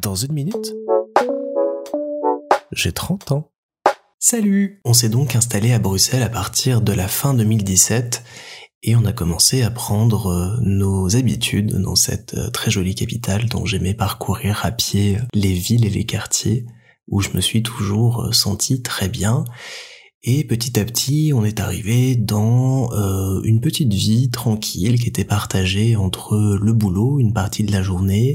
Dans une minute, j'ai 30 ans. Salut On s'est donc installé à Bruxelles à partir de la fin 2017 et on a commencé à prendre euh, nos habitudes dans cette euh, très jolie capitale dont j'aimais parcourir à pied les villes et les quartiers où je me suis toujours euh, senti très bien. Et petit à petit, on est arrivé dans une petite vie tranquille qui était partagée entre le boulot, une partie de la journée,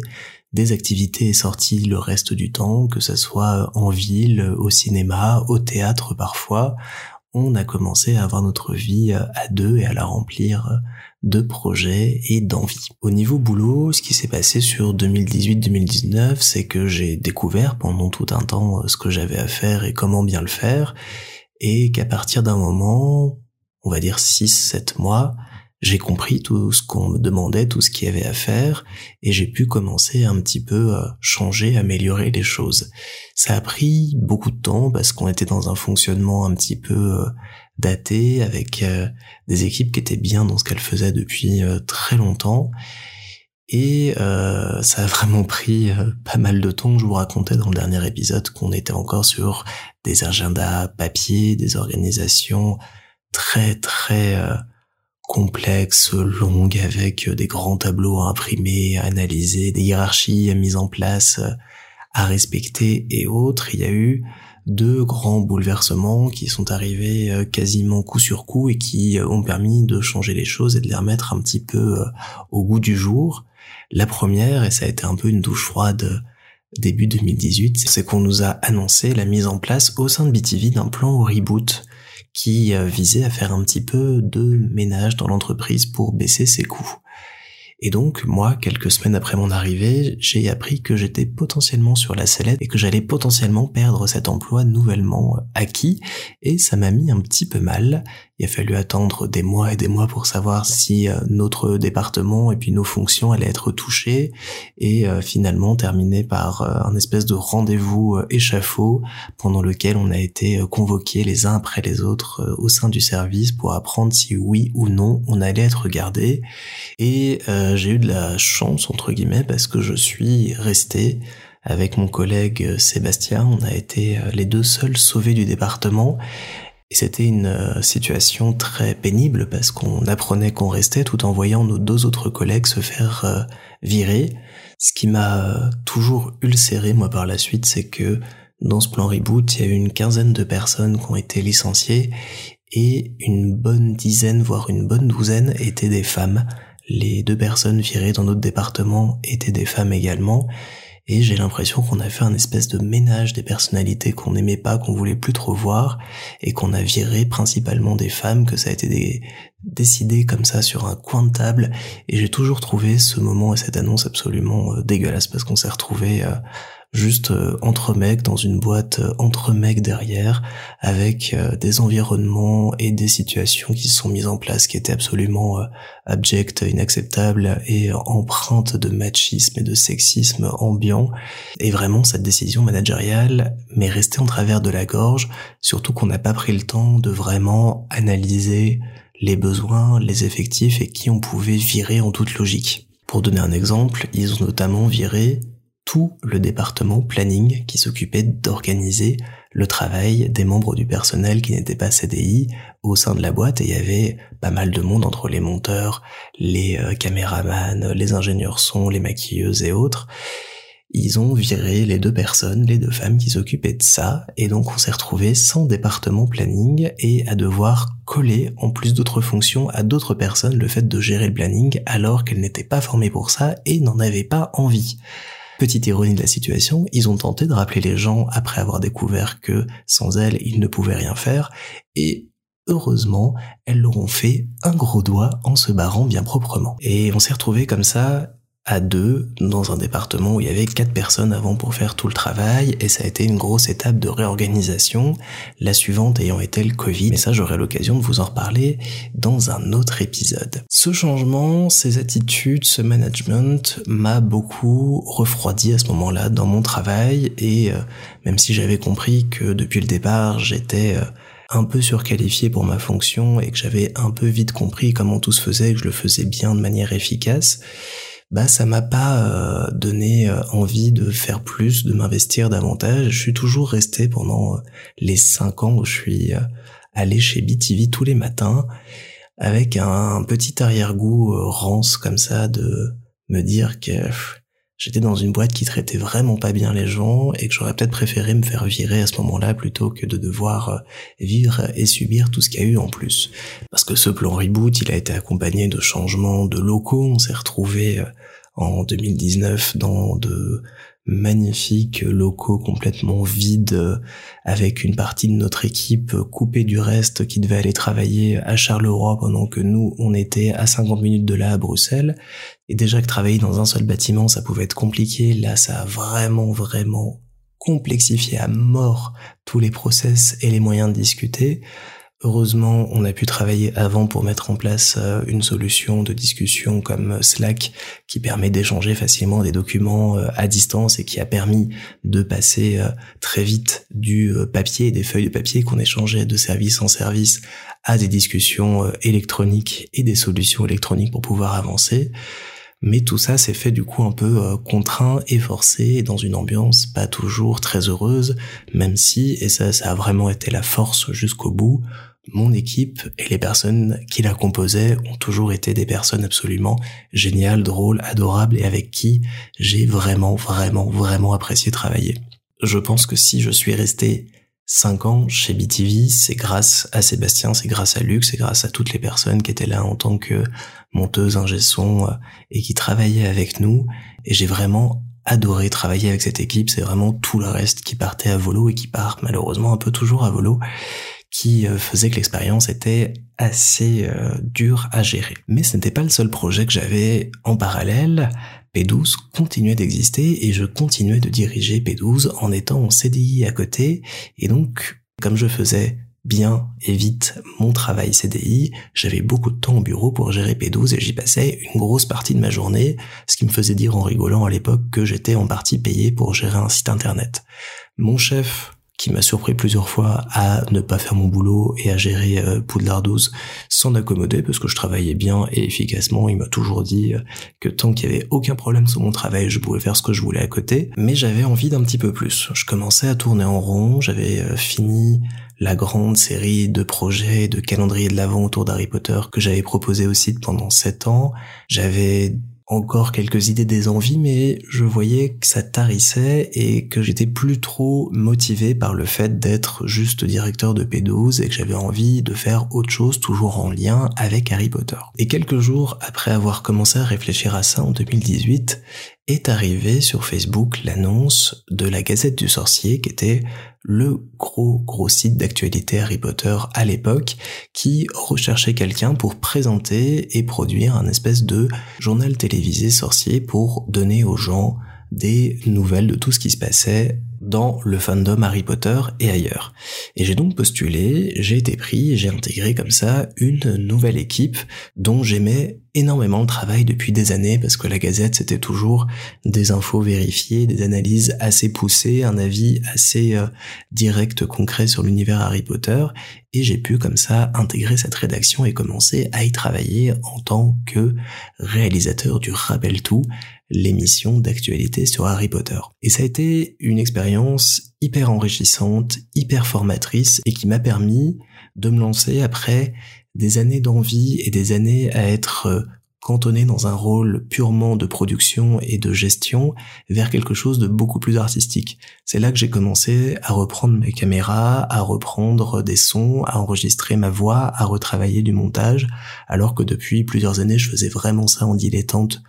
des activités sorties le reste du temps, que ce soit en ville, au cinéma, au théâtre parfois, on a commencé à avoir notre vie à deux et à la remplir de projets et d'envie. Au niveau boulot, ce qui s'est passé sur 2018-2019, c'est que j'ai découvert pendant tout un temps ce que j'avais à faire et comment bien le faire, et qu'à partir d'un moment, on va dire 6-7 mois, j'ai compris tout ce qu'on me demandait, tout ce qu'il y avait à faire, et j'ai pu commencer un petit peu à changer, améliorer les choses. Ça a pris beaucoup de temps parce qu'on était dans un fonctionnement un petit peu euh, daté, avec euh, des équipes qui étaient bien dans ce qu'elles faisaient depuis euh, très longtemps. Et ça a vraiment pris pas mal de temps. Je vous racontais dans le dernier épisode qu'on était encore sur des agendas papier, des organisations très très complexe, longue, avec des grands tableaux à imprimer, à analyser, des hiérarchies mises en place, à respecter et autres. Il y a eu deux grands bouleversements qui sont arrivés euh, quasiment coup sur coup et qui euh, ont permis de changer les choses et de les remettre un petit peu euh, au goût du jour. La première, et ça a été un peu une douche froide début 2018, c'est qu'on nous a annoncé la mise en place au sein de BTV d'un plan reboot qui euh, visait à faire un petit peu de ménage dans l'entreprise pour baisser ses coûts. Et donc, moi, quelques semaines après mon arrivée, j'ai appris que j'étais potentiellement sur la sellette et que j'allais potentiellement perdre cet emploi nouvellement acquis, et ça m'a mis un petit peu mal. Il a fallu attendre des mois et des mois pour savoir si euh, notre département et puis nos fonctions allaient être touchées, et euh, finalement terminer par euh, un espèce de rendez-vous échafaud pendant lequel on a été convoqués les uns après les autres au sein du service pour apprendre si oui ou non on allait être gardé. Et j'ai eu de la chance entre guillemets parce que je suis resté avec mon collègue Sébastien. On a été les deux seuls sauvés du département. Et c'était une euh, situation très pénible parce qu'on apprenait qu'on restait tout en voyant nos deux autres collègues se faire virer. Ce qui m'a toujours ulcéré moi par la suite, c'est que dans ce plan reboot, il y a eu une quinzaine de personnes qui ont été licenciées et une bonne dizaine, voire une bonne douzaine étaient des femmes. Les deux personnes virées dans notre département étaient des femmes également. Et j'ai l'impression qu'on a fait un espèce de ménage des personnalités qu'on n'aimait pas, qu'on voulait plus trop voir, et qu'on a viré principalement des femmes, que ça a été décidé comme ça sur un coin de table. Et j'ai toujours trouvé ce moment et cette annonce absolument euh, dégueulasse parce qu'on s'est retrouvé euh, juste euh, entre mecs dans une boîte euh, entre mecs derrière avec euh, des environnements et des situations qui se sont mises en place qui étaient absolument abjectes, inacceptables et empreintes de machisme et de sexisme ambiant et vraiment cette décision managériale m'est restée en travers de la gorge surtout qu'on n'a pas pris le temps de vraiment analyser les besoins, les effectifs et qui on pouvait virer en toute logique. Pour donner un exemple, ils ont notamment viré tout le département planning qui s'occupait d'organiser le travail des membres du personnel qui n'étaient pas CDI au sein de la boîte et il y avait pas mal de monde entre les monteurs, les euh, caméramans, les ingénieurs son, les maquilleuses et autres. Ils ont viré les deux personnes, les deux femmes qui s'occupaient de ça et donc on s'est retrouvé sans département planning et à devoir coller en plus d'autres fonctions à d'autres personnes le fait de gérer le planning alors qu'elles n'étaient pas formées pour ça et n'en avaient pas envie. Petite ironie de la situation, ils ont tenté de rappeler les gens après avoir découvert que sans elles, ils ne pouvaient rien faire, et heureusement, elles leur ont fait un gros doigt en se barrant bien proprement. Et on s'est retrouvé comme ça à deux dans un département où il y avait quatre personnes avant pour faire tout le travail et ça a été une grosse étape de réorganisation, la suivante ayant été le Covid. Mais ça, j'aurai l'occasion de vous en reparler dans un autre épisode. Ce changement, ces attitudes, ce management m'a beaucoup refroidi à ce moment-là dans mon travail et euh, même si j'avais compris que depuis le départ, j'étais euh, un peu surqualifié pour ma fonction et que j'avais un peu vite compris comment tout se faisait et que je le faisais bien de manière efficace, bah ça m'a pas euh, donné euh, envie de faire plus, de m'investir davantage. Je suis toujours resté pendant les cinq ans où je suis allé chez BTV tous les matins avec un, petit arrière-goût rance comme ça de me dire que j'étais dans une boîte qui traitait vraiment pas bien les gens et que j'aurais peut-être préféré me faire virer à ce moment-là plutôt que de devoir euh, vivre et subir tout ce qu'il y a eu en plus. Parce que ce plan reboot, il a été accompagné de changements de locaux, on s'est retrouvé euh, en 2019 dans de magnifiques locaux complètement vides avec une partie de notre équipe coupée du reste qui devait aller travailler à Charleroi pendant que nous on était à 50 minutes de là à Bruxelles. Et déjà que travailler dans un seul bâtiment ça pouvait être compliqué. Là ça a vraiment vraiment complexifié à mort tous les process et les moyens de discuter Heureusement, on a pu travailler avant pour mettre en place euh, une solution de discussion comme Slack qui permet d'échanger facilement des documents euh, à distance et qui a permis de passer euh, très vite du papier, des feuilles de papier qu'on échangeait de service en service à des discussions électroniques et des solutions électroniques pour pouvoir avancer. Mais tout ça s'est fait du coup un peu contraint et forcé dans une ambiance pas toujours très heureuse, même si, et ça, ça a vraiment été la force jusqu'au bout, mon équipe et les personnes qui la composaient ont toujours été des personnes absolument géniales, drôles, adorables et avec qui j'ai vraiment, vraiment, vraiment apprécié travailler. Je pense que si je suis resté 5 ans chez BTV, c'est grâce à Sébastien, c'est grâce à Luc, c'est grâce à toutes les personnes qui étaient là en tant que monteuses, ingé et qui travaillaient avec nous. Et j'ai vraiment adoré travailler avec cette équipe. C'est vraiment tout le reste qui partait à volo et qui part malheureusement un peu toujours à volo qui euh, faisait que l'expérience était assez euh, dure à gérer. Mais ce n'était pas le seul projet que j'avais en parallèle. P12 continuait d'exister et je continuais de diriger P12 en étant en CDI à côté. Et donc, comme je faisais bien et vite mon travail CDI, j'avais beaucoup de temps au bureau pour gérer P12 et j'y passais une grosse partie de ma journée, ce qui me faisait dire en rigolant à l'époque que j'étais en partie payé pour gérer un site internet. Mon chef qui m'a surpris plusieurs fois à ne pas faire mon boulot et à gérer euh, Poudlard 12 s'en accommoder parce que je travaillais bien et efficacement. Il m'a toujours dit euh, que tant qu'il y avait aucun problème sur mon travail, je pouvais faire ce que je voulais à côté. Mais j'avais envie d'un petit peu plus. Je commençais à tourner en rond. J'avais euh, fini la grande série de projets de calendrier de l'avant autour d'Harry Potter que j'avais proposé aussi pendant sept ans. J'avais encore quelques idées des envies, mais je voyais que ça tarissait et que j'étais plus trop motivé par le fait d'être juste directeur de P12 et que j'avais envie de faire autre chose toujours en lien avec Harry Potter. Et quelques jours après avoir commencé à réfléchir à ça en 2018, est arrivé sur Facebook l'annonce de la Gazette du Sorcier qui était le gros gros site d'actualité Harry Potter à l'époque qui recherchait quelqu'un pour présenter et produire un espèce de journal télévisé sorcier pour donner aux gens des nouvelles de tout ce qui se passait dans le fandom Harry Potter et ailleurs. Et j'ai donc postulé, j'ai été pris, j'ai intégré comme ça une nouvelle équipe dont j'aimais énormément le travail depuis des années parce que la Gazette c'était toujours des infos vérifiées, des analyses assez poussées, un avis assez euh, direct, concret sur l'univers Harry Potter et j'ai pu comme ça intégrer cette rédaction et commencer à y travailler en tant que réalisateur du Rappel Tout, l'émission d'actualité sur Harry Potter. Et ça a été une expérience hyper enrichissante, hyper formatrice et qui m'a permis de me lancer après des années d'envie et des années à être euh, cantonné dans un rôle purement de production et de gestion vers quelque chose de beaucoup plus artistique. C'est là que j'ai commencé à reprendre mes caméras, à reprendre des sons, à enregistrer ma voix, à retravailler du montage, alors que depuis plusieurs années je faisais vraiment ça en dilettante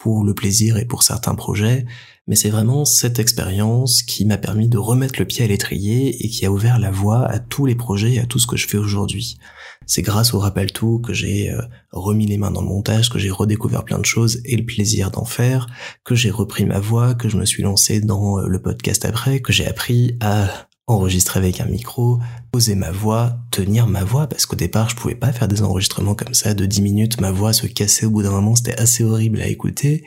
pour le plaisir et pour certains projets, mais c'est vraiment cette expérience qui m'a permis de remettre le pied à l'étrier et qui a ouvert la voie à tous les projets et à tout ce que je fais aujourd'hui. C'est grâce au Rappel Tout que j'ai euh, remis les mains dans le montage, que j'ai redécouvert plein de choses et le plaisir d'en faire, que j'ai repris ma voix, que je me suis lancé dans euh, le podcast après, que j'ai appris à enregistrer avec un micro, poser ma voix, tenir ma voix, parce qu'au départ, je pouvais pas faire des enregistrements comme ça de 10 minutes, ma voix se cassait au bout d'un moment, c'était assez horrible à écouter,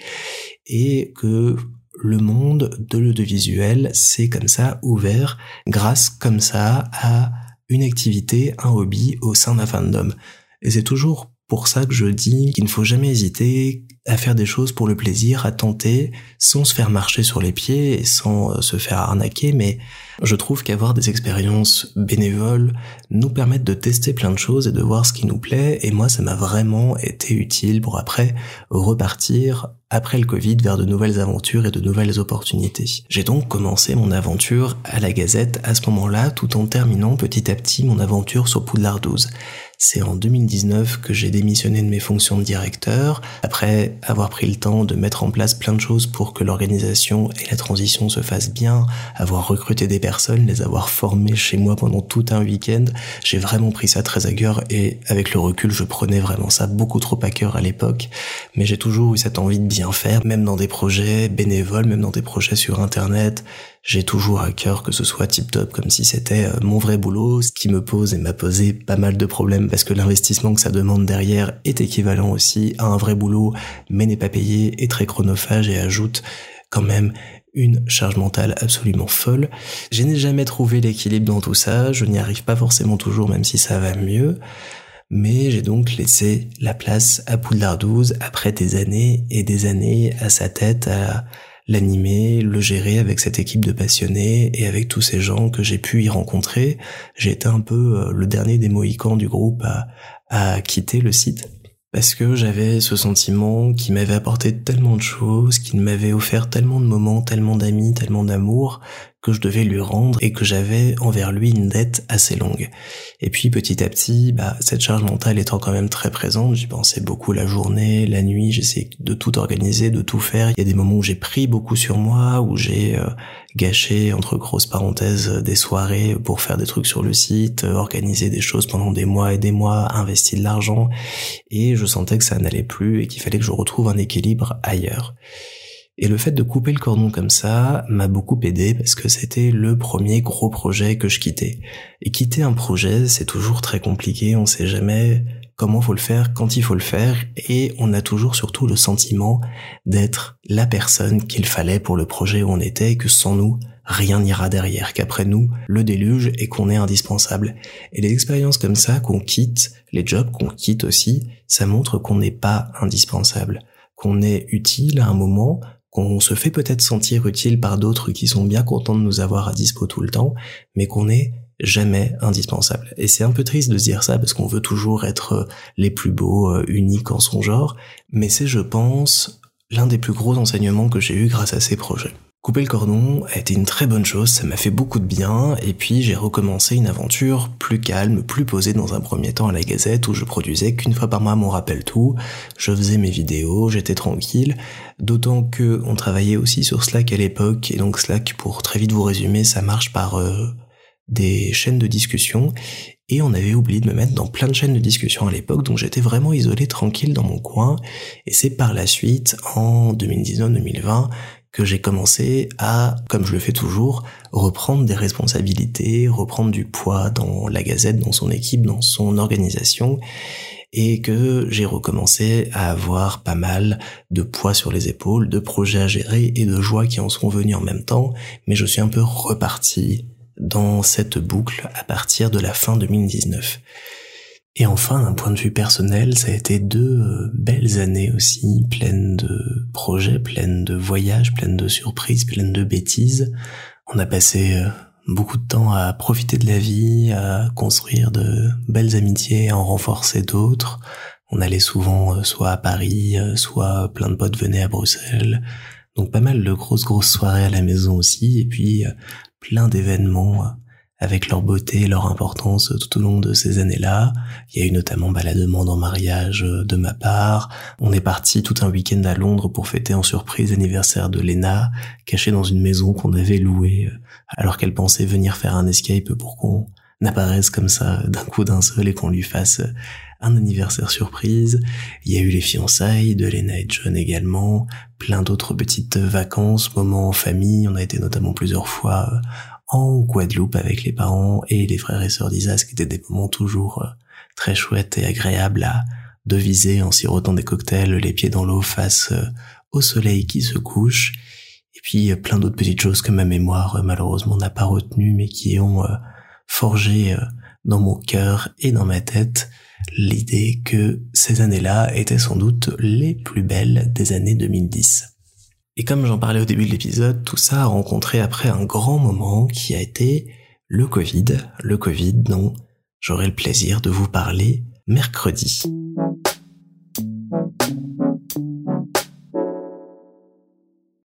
et que le monde de l'audiovisuel s'est comme ça ouvert grâce comme ça à une activité, un hobby au sein d'un fandom. Et c'est toujours pour ça que je dis qu'il ne faut jamais hésiter à faire des choses pour le plaisir, à tenter, sans se faire marcher sur les pieds et sans euh, se faire arnaquer, mais je trouve qu'avoir des expériences bénévoles nous permettent de tester plein de choses et de voir ce qui nous plaît, et moi ça m'a vraiment été utile pour après repartir après le Covid vers de nouvelles aventures et de nouvelles opportunités. J'ai donc commencé mon aventure à la Gazette à ce moment-là, tout en terminant petit à petit mon aventure sur Poudlard 12. C'est en 2019 que j'ai démissionné de mes fonctions de directeur, après avoir pris le temps de mettre en place plein de choses pour que l'organisation et la transition se fassent bien, avoir recruté des personnes, les avoir formées chez moi pendant tout un week-end. J'ai vraiment pris ça très à cœur et avec le recul, je prenais vraiment ça beaucoup trop à cœur à l'époque, mais j'ai toujours eu cette envie de bien faire, même dans des projets bénévoles, même dans des projets sur Internet j'ai toujours à cœur que ce soit tip top comme si c'était euh, mon vrai boulot, ce qui me pose et m'a posé pas mal de problèmes parce que l'investissement que ça demande derrière est équivalent aussi à un vrai boulot mais n'est pas payé, est très chronophage et ajoute quand même une charge mentale absolument folle. Je n'ai jamais trouvé l'équilibre dans tout ça, je n'y arrive pas forcément toujours même si ça va mieux. Mais j'ai donc laissé la place à Poudlard 12 après des années et des années à sa tête, à l'animer, le gérer avec cette équipe de passionnés et avec tous ces gens que j'ai pu y rencontrer. J'ai été un peu euh, le dernier des Mohicans du groupe à, à quitter le site parce que j'avais ce sentiment qui m'avait apporté tellement de choses, qui m'avait offert tellement de moments, tellement d'amis, tellement d'amour, que je devais lui rendre et que j'avais envers lui une dette assez longue. Et puis petit à petit, bah, cette charge mentale étant quand même très présente, j'y pensais beaucoup la journée, la nuit, j'essayais de tout organiser, de tout faire. Il y a des moments où j'ai pris beaucoup sur moi, où j'ai euh, gâché, entre grosses parenthèses, des soirées pour faire des trucs sur le site, euh, organiser des choses pendant des mois et des mois, investi de l'argent. Et je sentais que ça n'allait plus et qu'il fallait que je retrouve un équilibre ailleurs. Et le fait de couper le cordon comme ça m'a beaucoup aidé parce que c'était le premier gros projet que je quittais. Et quitter un projet, c'est toujours très compliqué, on sait jamais comment faut le faire, quand il faut le faire, et on a toujours surtout le sentiment d'être la personne qu'il fallait pour le projet où on était et que sans nous, rien n'ira derrière, qu'après nous, le déluge et qu'on est indispensable. Et les expériences comme ça qu'on quitte, les jobs qu'on quitte aussi, ça montre qu'on n'est pas indispensable, qu'on est utile à un moment, qu'on se fait peut-être sentir utile par d'autres qui sont bien contents de nous avoir à dispo tout le temps, mais qu'on est jamais indispensable. Et c'est un peu triste de se dire ça parce qu'on veut toujours être euh, les plus beaux, euh, uniques en son genre, mais c'est, je pense, l'un des plus gros enseignements que j'ai eu grâce à ces projets. Couper le cordon a été une très bonne chose, ça m'a fait beaucoup de bien, et puis j'ai recommencé une aventure plus calme, plus posée dans un premier temps à la Gazette, où je produisais qu'une fois par mois mon rappel tout, je faisais mes vidéos, j'étais tranquille, d'autant que on travaillait aussi sur Slack à l'époque, et donc Slack, pour très vite vous résumer, ça marche par euh, des chaînes de discussion, et on avait oublié de me mettre dans plein de chaînes de discussion à l'époque, donc j'étais vraiment isolé, tranquille dans mon coin, et c'est par la suite, en 2019-2020, que j'ai commencé à, comme je le fais toujours, reprendre des responsabilités, reprendre du poids dans la Gazette, dans son équipe, dans son organisation, et que j'ai recommencé à avoir pas mal de poids sur les épaules, de projets à gérer et de joies qui en sont venus en même temps, mais je suis un peu reparti dans cette boucle à partir de la fin 2019. Et enfin, d'un point de vue personnel, ça a été deux euh, belles années aussi, pleines de projets, pleines de voyages, pleines de surprises, pleines de bêtises. On a passé euh, beaucoup de temps à profiter de la vie, à construire de belles amitiés, à en renforcer d'autres. On allait souvent euh, soit à Paris, soit plein de potes venaient à Bruxelles. Donc pas mal de grosses grosses soirées à la maison aussi, et puis plein d'événements avec leur beauté et leur importance tout au long de ces années-là. Il y a eu notamment bah, la demande en mariage euh, de ma part. On est parti tout un week-end à Londres pour fêter en surprise l'anniversaire de Lena, cachée dans une maison qu'on avait louée, euh, alors qu'elle pensait venir faire un escape pour qu'on apparaisse comme ça d'un coup d'un seul et qu'on lui fasse euh, un anniversaire surprise. Il y a eu les fiançailles de Lena et John également, plein d'autres petites vacances, moments en famille. On a été notamment plusieurs fois en Guadeloupe avec les parents et les frères et sœurs d'Isas, qui étaient des moments toujours euh, très chouettes et agréables à deviser en sirotant des cocktails, les pieds dans l'eau face euh, au soleil qui se couche. Et puis plein d'autres petites choses que ma mémoire euh, malheureusement n'a pas retenu mais qui ont forgé dans mon cœur et dans ma tête l'idée que ces années-là étaient sans doute les plus belles des années 2010. Et comme j'en parlais au début de l'épisode, tout ça a rencontré après un grand moment qui a été le Covid, le Covid dont j'aurai le plaisir de vous parler mercredi.